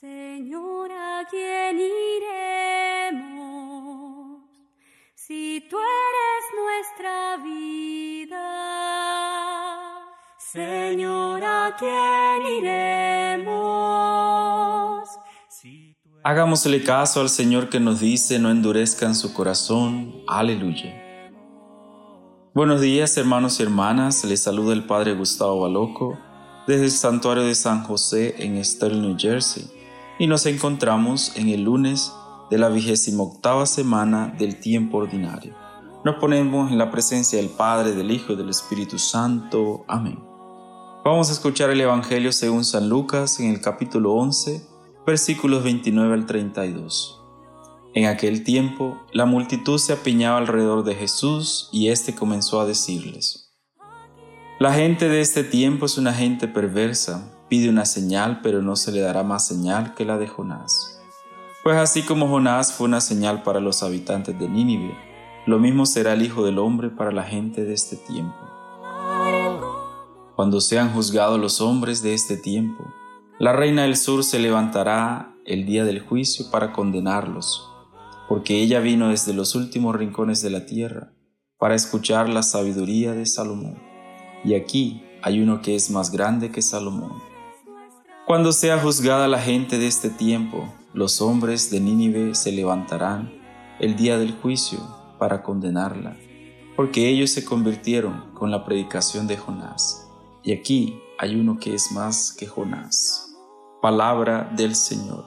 Señor, ¿a quién iremos si tú eres nuestra vida? Señor, ¿a quién iremos? Hagámosle caso al Señor que nos dice, no endurezcan su corazón. Aleluya. Buenos días hermanos y hermanas, les saluda el Padre Gustavo Baloco desde el Santuario de San José en Sterling, New Jersey y nos encontramos en el lunes de la vigésima octava semana del tiempo ordinario. Nos ponemos en la presencia del Padre, del Hijo y del Espíritu Santo. Amén. Vamos a escuchar el Evangelio según San Lucas en el capítulo 11, versículos 29 al 32. En aquel tiempo, la multitud se apiñaba alrededor de Jesús y éste comenzó a decirles, La gente de este tiempo es una gente perversa Pide una señal, pero no se le dará más señal que la de Jonás. Pues así como Jonás fue una señal para los habitantes de Nínive, lo mismo será el Hijo del Hombre para la gente de este tiempo. Cuando sean juzgados los hombres de este tiempo, la reina del sur se levantará el día del juicio para condenarlos, porque ella vino desde los últimos rincones de la tierra para escuchar la sabiduría de Salomón. Y aquí hay uno que es más grande que Salomón. Cuando sea juzgada la gente de este tiempo, los hombres de Nínive se levantarán el día del juicio para condenarla, porque ellos se convirtieron con la predicación de Jonás. Y aquí hay uno que es más que Jonás. Palabra del Señor.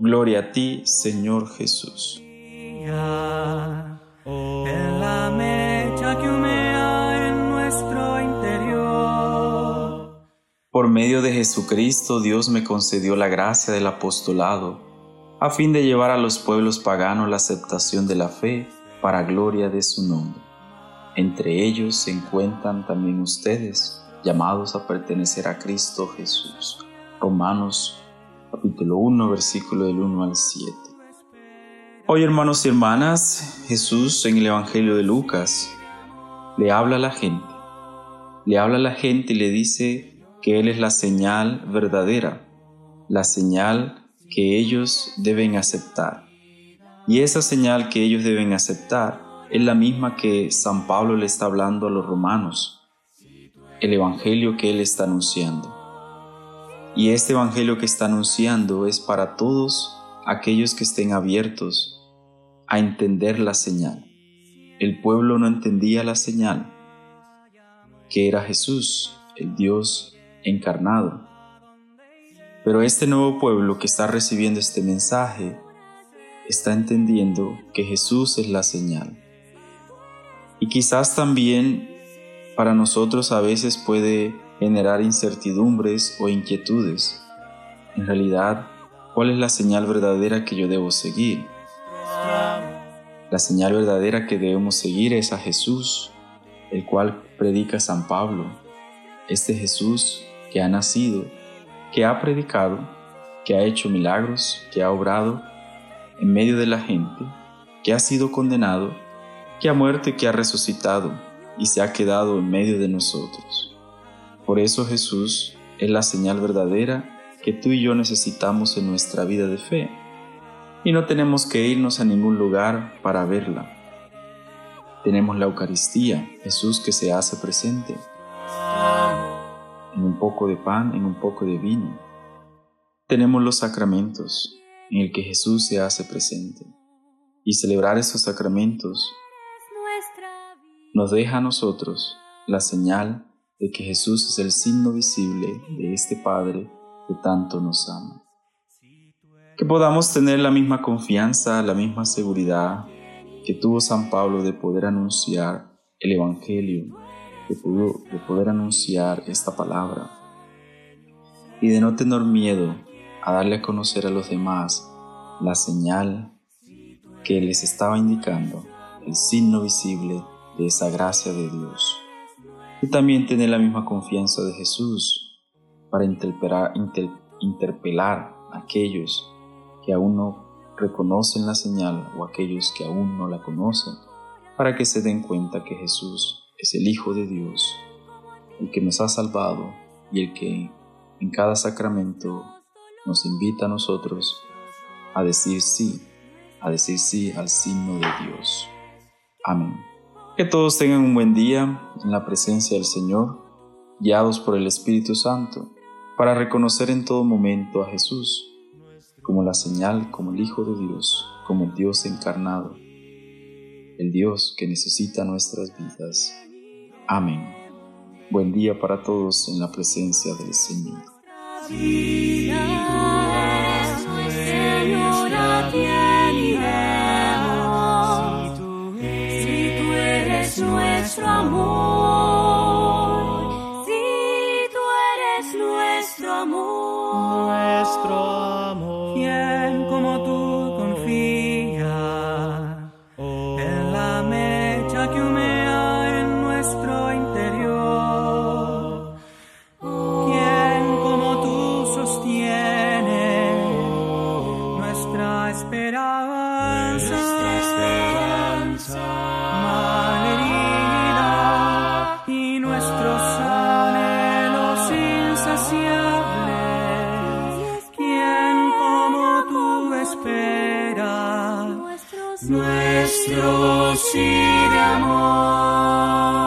Gloria a ti, Señor Jesús. Por medio de Jesucristo Dios me concedió la gracia del apostolado, a fin de llevar a los pueblos paganos la aceptación de la fe para gloria de su nombre. Entre ellos se encuentran también ustedes, llamados a pertenecer a Cristo Jesús. Romanos capítulo 1, versículo del 1 al 7. Hoy hermanos y hermanas, Jesús en el Evangelio de Lucas le habla a la gente. Le habla a la gente y le dice, que Él es la señal verdadera, la señal que ellos deben aceptar. Y esa señal que ellos deben aceptar es la misma que San Pablo le está hablando a los romanos, el Evangelio que Él está anunciando. Y este Evangelio que está anunciando es para todos aquellos que estén abiertos a entender la señal. El pueblo no entendía la señal, que era Jesús, el Dios encarnado. Pero este nuevo pueblo que está recibiendo este mensaje está entendiendo que Jesús es la señal. Y quizás también para nosotros a veces puede generar incertidumbres o inquietudes. En realidad, ¿cuál es la señal verdadera que yo debo seguir? La señal verdadera que debemos seguir es a Jesús, el cual predica San Pablo. Este Jesús que ha nacido, que ha predicado, que ha hecho milagros, que ha obrado en medio de la gente, que ha sido condenado, que ha muerto y que ha resucitado y se ha quedado en medio de nosotros. Por eso Jesús es la señal verdadera que tú y yo necesitamos en nuestra vida de fe. Y no tenemos que irnos a ningún lugar para verla. Tenemos la Eucaristía, Jesús que se hace presente en un poco de pan, en un poco de vino. Tenemos los sacramentos en el que Jesús se hace presente. Y celebrar esos sacramentos nos deja a nosotros la señal de que Jesús es el signo visible de este Padre que tanto nos ama. Que podamos tener la misma confianza, la misma seguridad que tuvo San Pablo de poder anunciar el Evangelio de poder, anunciar esta palabra y de no tener miedo a darle a conocer a los demás la señal que les estaba indicando, el signo visible de esa gracia de Dios. Y también tener la misma confianza de Jesús para interpelar, interpelar a aquellos que aún no reconocen la señal o aquellos que aún no la conocen, para que se den cuenta que Jesús es el Hijo de Dios, el que nos ha salvado y el que en cada sacramento nos invita a nosotros a decir sí, a decir sí al signo de Dios. Amén. Que todos tengan un buen día en la presencia del Señor, guiados por el Espíritu Santo, para reconocer en todo momento a Jesús como la señal, como el Hijo de Dios, como el Dios encarnado, el Dios que necesita nuestras vidas. Amén. Buen día para todos en la presencia del Señor. Si tú eres nuestro amor, nuestra esperanza? Malherida y nuestros anhelos insaciables. ¿Quién como tú espera nuestro nuestro sí de amor?